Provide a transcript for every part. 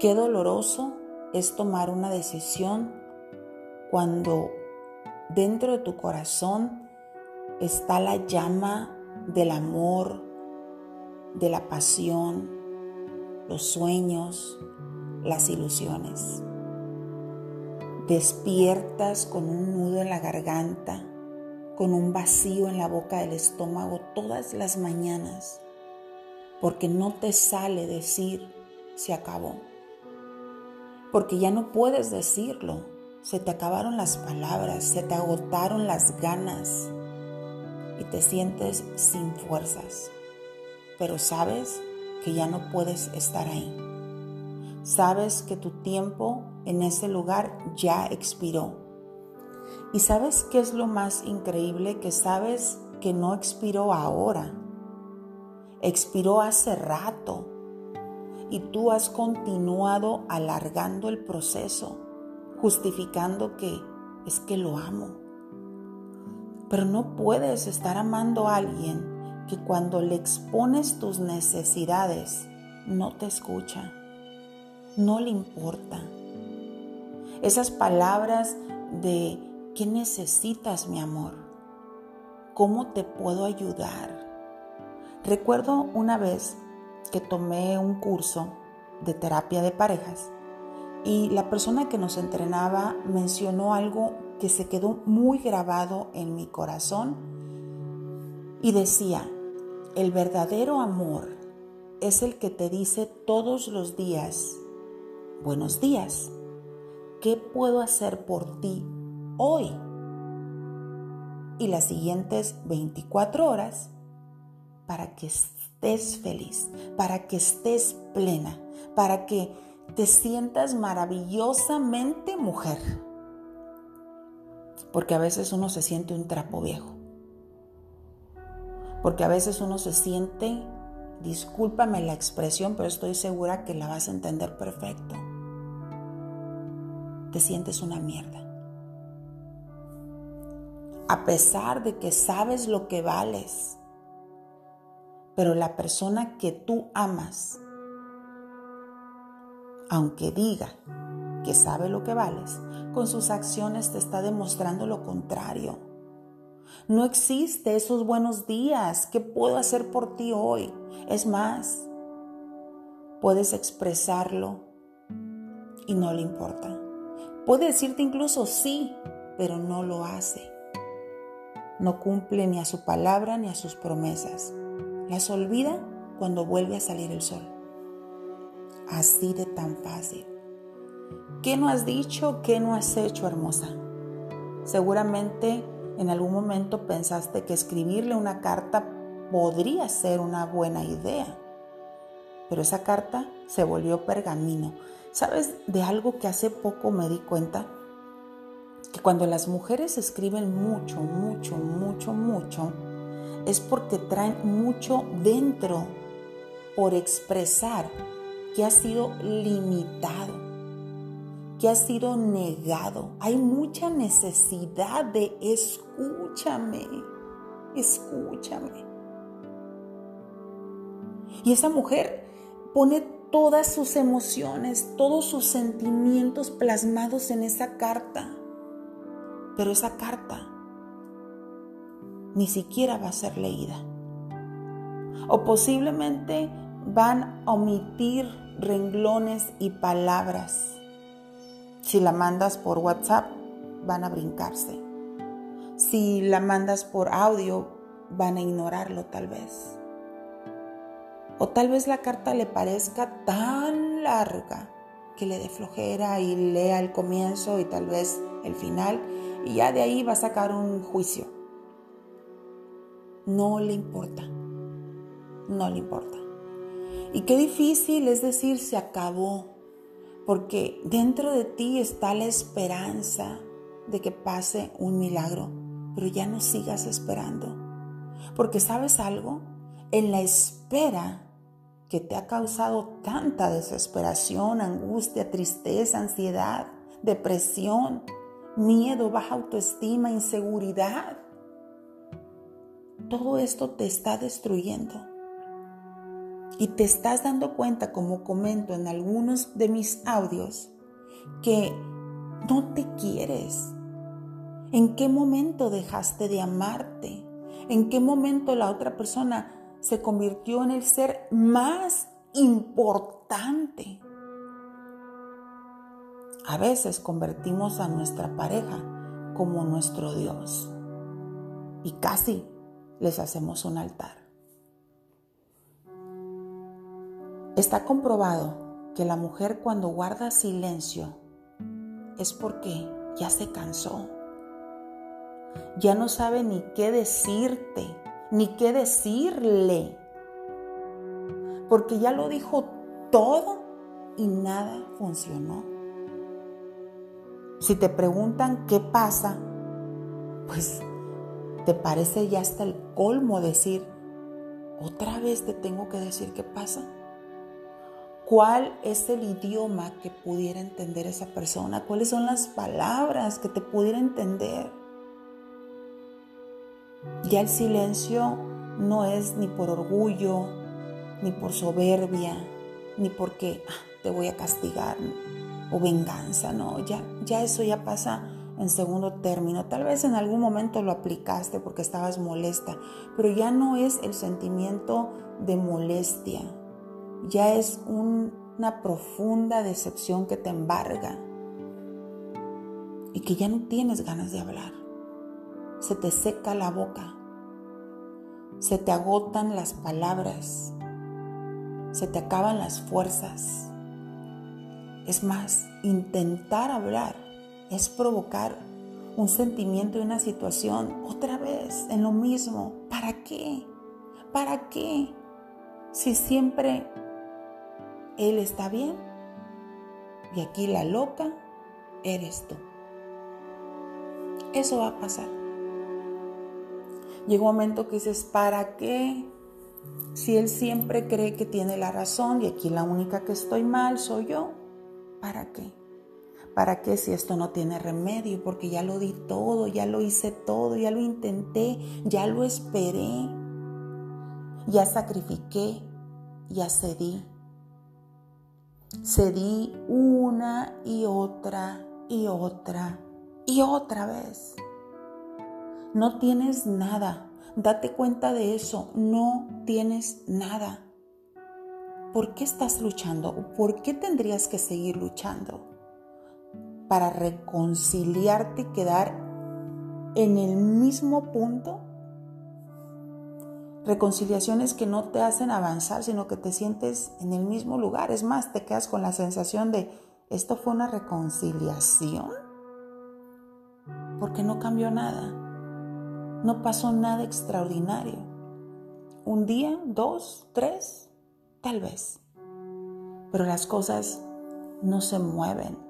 Qué doloroso es tomar una decisión cuando dentro de tu corazón está la llama del amor, de la pasión, los sueños, las ilusiones. Despiertas con un nudo en la garganta, con un vacío en la boca del estómago todas las mañanas, porque no te sale decir se acabó, porque ya no puedes decirlo, se te acabaron las palabras, se te agotaron las ganas y te sientes sin fuerzas, pero sabes que ya no puedes estar ahí. Sabes que tu tiempo en ese lugar ya expiró. Y sabes qué es lo más increíble, que sabes que no expiró ahora, expiró hace rato. Y tú has continuado alargando el proceso, justificando que es que lo amo. Pero no puedes estar amando a alguien que cuando le expones tus necesidades no te escucha no le importa. Esas palabras de ¿qué necesitas, mi amor? ¿Cómo te puedo ayudar? Recuerdo una vez que tomé un curso de terapia de parejas y la persona que nos entrenaba mencionó algo que se quedó muy grabado en mi corazón y decía, el verdadero amor es el que te dice todos los días, buenos días, ¿qué puedo hacer por ti hoy? Y las siguientes 24 horas para que estés feliz, para que estés plena, para que te sientas maravillosamente mujer. Porque a veces uno se siente un trapo viejo. Porque a veces uno se siente, discúlpame la expresión, pero estoy segura que la vas a entender perfecto te sientes una mierda. A pesar de que sabes lo que vales, pero la persona que tú amas, aunque diga que sabe lo que vales, con sus acciones te está demostrando lo contrario. No existe esos buenos días. ¿Qué puedo hacer por ti hoy? Es más, puedes expresarlo y no le importa. Puede decirte incluso sí, pero no lo hace. No cumple ni a su palabra ni a sus promesas. Las olvida cuando vuelve a salir el sol. Así de tan fácil. ¿Qué no has dicho? ¿Qué no has hecho, hermosa? Seguramente en algún momento pensaste que escribirle una carta podría ser una buena idea, pero esa carta se volvió pergamino ¿Sabes de algo que hace poco me di cuenta? Que cuando las mujeres escriben mucho, mucho, mucho, mucho, es porque traen mucho dentro por expresar que ha sido limitado, que ha sido negado. Hay mucha necesidad de escúchame, escúchame. Y esa mujer pone todas sus emociones, todos sus sentimientos plasmados en esa carta. Pero esa carta ni siquiera va a ser leída. O posiblemente van a omitir renglones y palabras. Si la mandas por WhatsApp, van a brincarse. Si la mandas por audio, van a ignorarlo tal vez. O tal vez la carta le parezca tan larga que le dé flojera y lea el comienzo y tal vez el final y ya de ahí va a sacar un juicio. No le importa. No le importa. Y qué difícil es decir se acabó, porque dentro de ti está la esperanza de que pase un milagro, pero ya no sigas esperando. Porque sabes algo, en la espera que te ha causado tanta desesperación, angustia, tristeza, ansiedad, depresión, miedo, baja autoestima, inseguridad. Todo esto te está destruyendo. Y te estás dando cuenta, como comento en algunos de mis audios, que no te quieres. ¿En qué momento dejaste de amarte? ¿En qué momento la otra persona se convirtió en el ser más importante? A veces convertimos a nuestra pareja como nuestro Dios y casi les hacemos un altar. Está comprobado que la mujer cuando guarda silencio es porque ya se cansó. Ya no sabe ni qué decirte, ni qué decirle. Porque ya lo dijo todo y nada funcionó. Si te preguntan qué pasa, pues te parece ya hasta el colmo decir, otra vez te tengo que decir qué pasa. ¿Cuál es el idioma que pudiera entender esa persona? ¿Cuáles son las palabras que te pudiera entender? Ya el silencio no es ni por orgullo, ni por soberbia, ni porque ah, te voy a castigar o venganza, no, ya, ya eso ya pasa en segundo término. Tal vez en algún momento lo aplicaste porque estabas molesta, pero ya no es el sentimiento de molestia, ya es una profunda decepción que te embarga y que ya no tienes ganas de hablar. Se te seca la boca, se te agotan las palabras, se te acaban las fuerzas. Es más, intentar hablar es provocar un sentimiento y una situación otra vez en lo mismo. ¿Para qué? ¿Para qué? Si siempre él está bien y aquí la loca eres tú. Eso va a pasar. Llega un momento que dices, ¿para qué? Si él siempre cree que tiene la razón y aquí la única que estoy mal soy yo, ¿para qué? ¿Para qué si esto no tiene remedio? Porque ya lo di todo, ya lo hice todo, ya lo intenté, ya lo esperé, ya sacrifiqué, ya cedí. Cedí una y otra y otra y otra vez. No tienes nada. Date cuenta de eso. No tienes nada. ¿Por qué estás luchando? ¿Por qué tendrías que seguir luchando? Para reconciliarte y quedar en el mismo punto reconciliaciones que no te hacen avanzar, sino que te sientes en el mismo lugar. Es más, te quedas con la sensación de, ¿esto fue una reconciliación? Porque no cambió nada. No pasó nada extraordinario. Un día, dos, tres, tal vez. Pero las cosas no se mueven.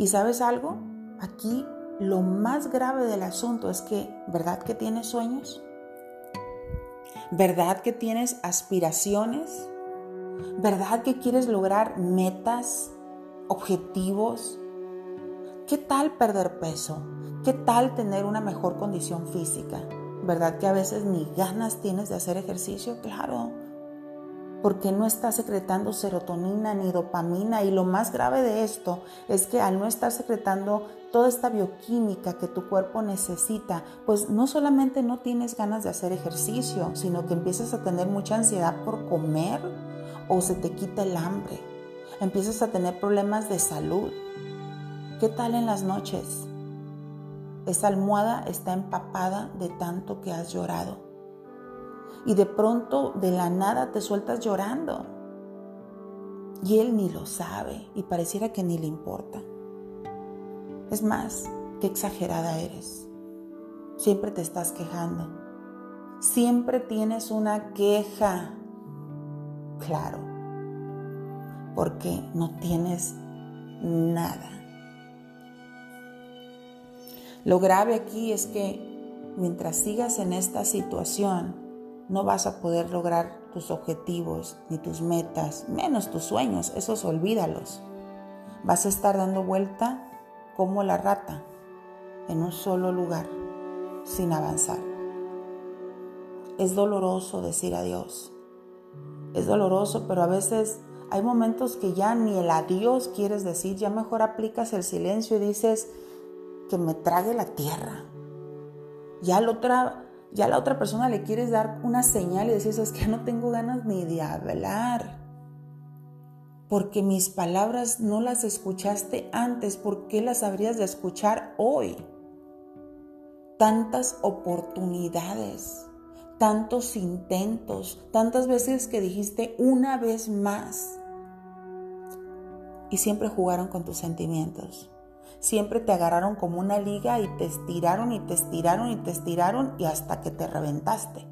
¿Y sabes algo? Aquí lo más grave del asunto es que, ¿verdad que tienes sueños? ¿Verdad que tienes aspiraciones? ¿Verdad que quieres lograr metas, objetivos? ¿Qué tal perder peso? ¿Qué tal tener una mejor condición física? ¿Verdad que a veces ni ganas tienes de hacer ejercicio? Claro, porque no estás secretando serotonina ni dopamina y lo más grave de esto es que al no estar secretando toda esta bioquímica que tu cuerpo necesita, pues no solamente no tienes ganas de hacer ejercicio, sino que empiezas a tener mucha ansiedad por comer o se te quita el hambre. Empiezas a tener problemas de salud. ¿Qué tal en las noches? Esa almohada está empapada de tanto que has llorado y de pronto de la nada te sueltas llorando. Y él ni lo sabe y pareciera que ni le importa. Es más, qué exagerada eres. Siempre te estás quejando. Siempre tienes una queja. Claro, porque no tienes nada. Lo grave aquí es que mientras sigas en esta situación, no vas a poder lograr tus objetivos ni tus metas, menos tus sueños, esos olvídalos. Vas a estar dando vuelta como la rata en un solo lugar, sin avanzar. Es doloroso decir adiós, es doloroso, pero a veces hay momentos que ya ni el adiós quieres decir, ya mejor aplicas el silencio y dices que me trague la tierra. Ya la otra, ya la otra persona le quieres dar una señal y decir, es que no tengo ganas ni de hablar. Porque mis palabras no las escuchaste antes, ¿por qué las habrías de escuchar hoy? Tantas oportunidades tantos intentos, tantas veces que dijiste una vez más. Y siempre jugaron con tus sentimientos. Siempre te agarraron como una liga y te estiraron y te estiraron y te estiraron y hasta que te reventaste.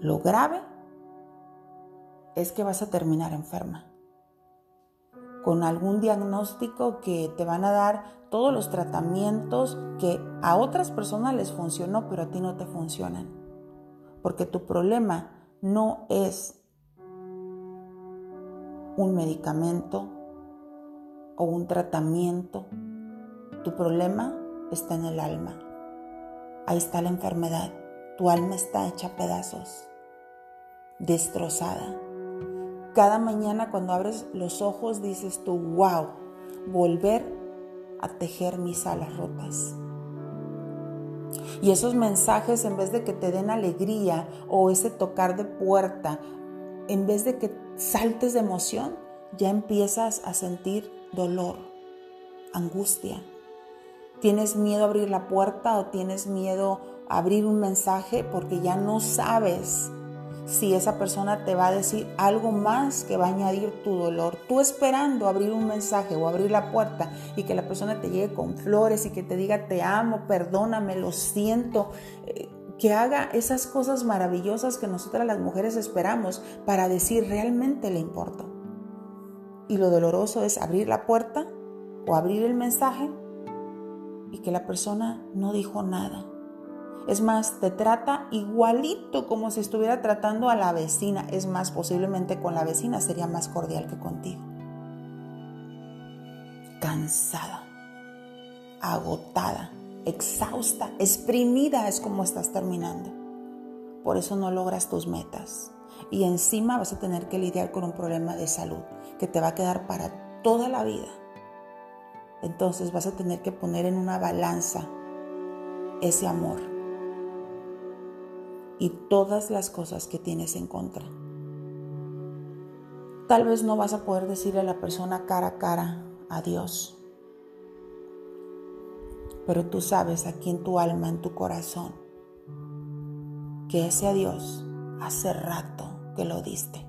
Lo grave es que vas a terminar enferma con algún diagnóstico que te van a dar todos los tratamientos que a otras personas les funcionó, pero a ti no te funcionan. Porque tu problema no es un medicamento o un tratamiento. Tu problema está en el alma. Ahí está la enfermedad. Tu alma está hecha pedazos, destrozada. Cada mañana cuando abres los ojos dices tú, wow, volver a tejer mis alas rotas. Y esos mensajes, en vez de que te den alegría o ese tocar de puerta, en vez de que saltes de emoción, ya empiezas a sentir dolor, angustia. Tienes miedo a abrir la puerta o tienes miedo a abrir un mensaje porque ya no sabes si esa persona te va a decir algo más que va a añadir tu dolor. Tú esperando abrir un mensaje o abrir la puerta y que la persona te llegue con flores y que te diga te amo, perdóname, lo siento. Eh, que haga esas cosas maravillosas que nosotras las mujeres esperamos para decir realmente le importo. Y lo doloroso es abrir la puerta o abrir el mensaje y que la persona no dijo nada es más, te trata igualito como si estuviera tratando a la vecina. Es más, posiblemente con la vecina sería más cordial que contigo. Cansada, agotada, exhausta, exprimida es como estás terminando. Por eso no logras tus metas. Y encima vas a tener que lidiar con un problema de salud que te va a quedar para toda la vida. Entonces vas a tener que poner en una balanza ese amor y todas las cosas que tienes en contra. Tal vez no vas a poder decirle a la persona cara a cara adiós, pero tú sabes aquí en tu alma, en tu corazón, que ese adiós hace rato que lo diste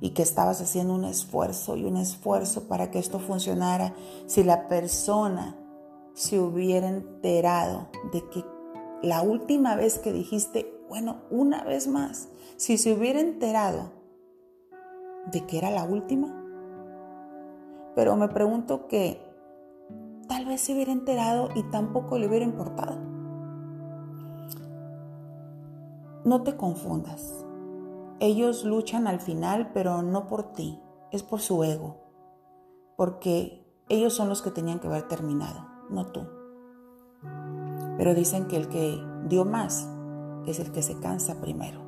y que estabas haciendo un esfuerzo y un esfuerzo para que esto funcionara si la persona se hubiera enterado de que la última vez que dijiste bueno, una vez más, si se hubiera enterado de que era la última, pero me pregunto que tal vez se hubiera enterado y tampoco le hubiera importado. No te confundas. Ellos luchan al final, pero no por ti, es por su ego, porque ellos son los que tenían que haber terminado, no tú. Pero dicen que el que dio más es el que se cansa primero.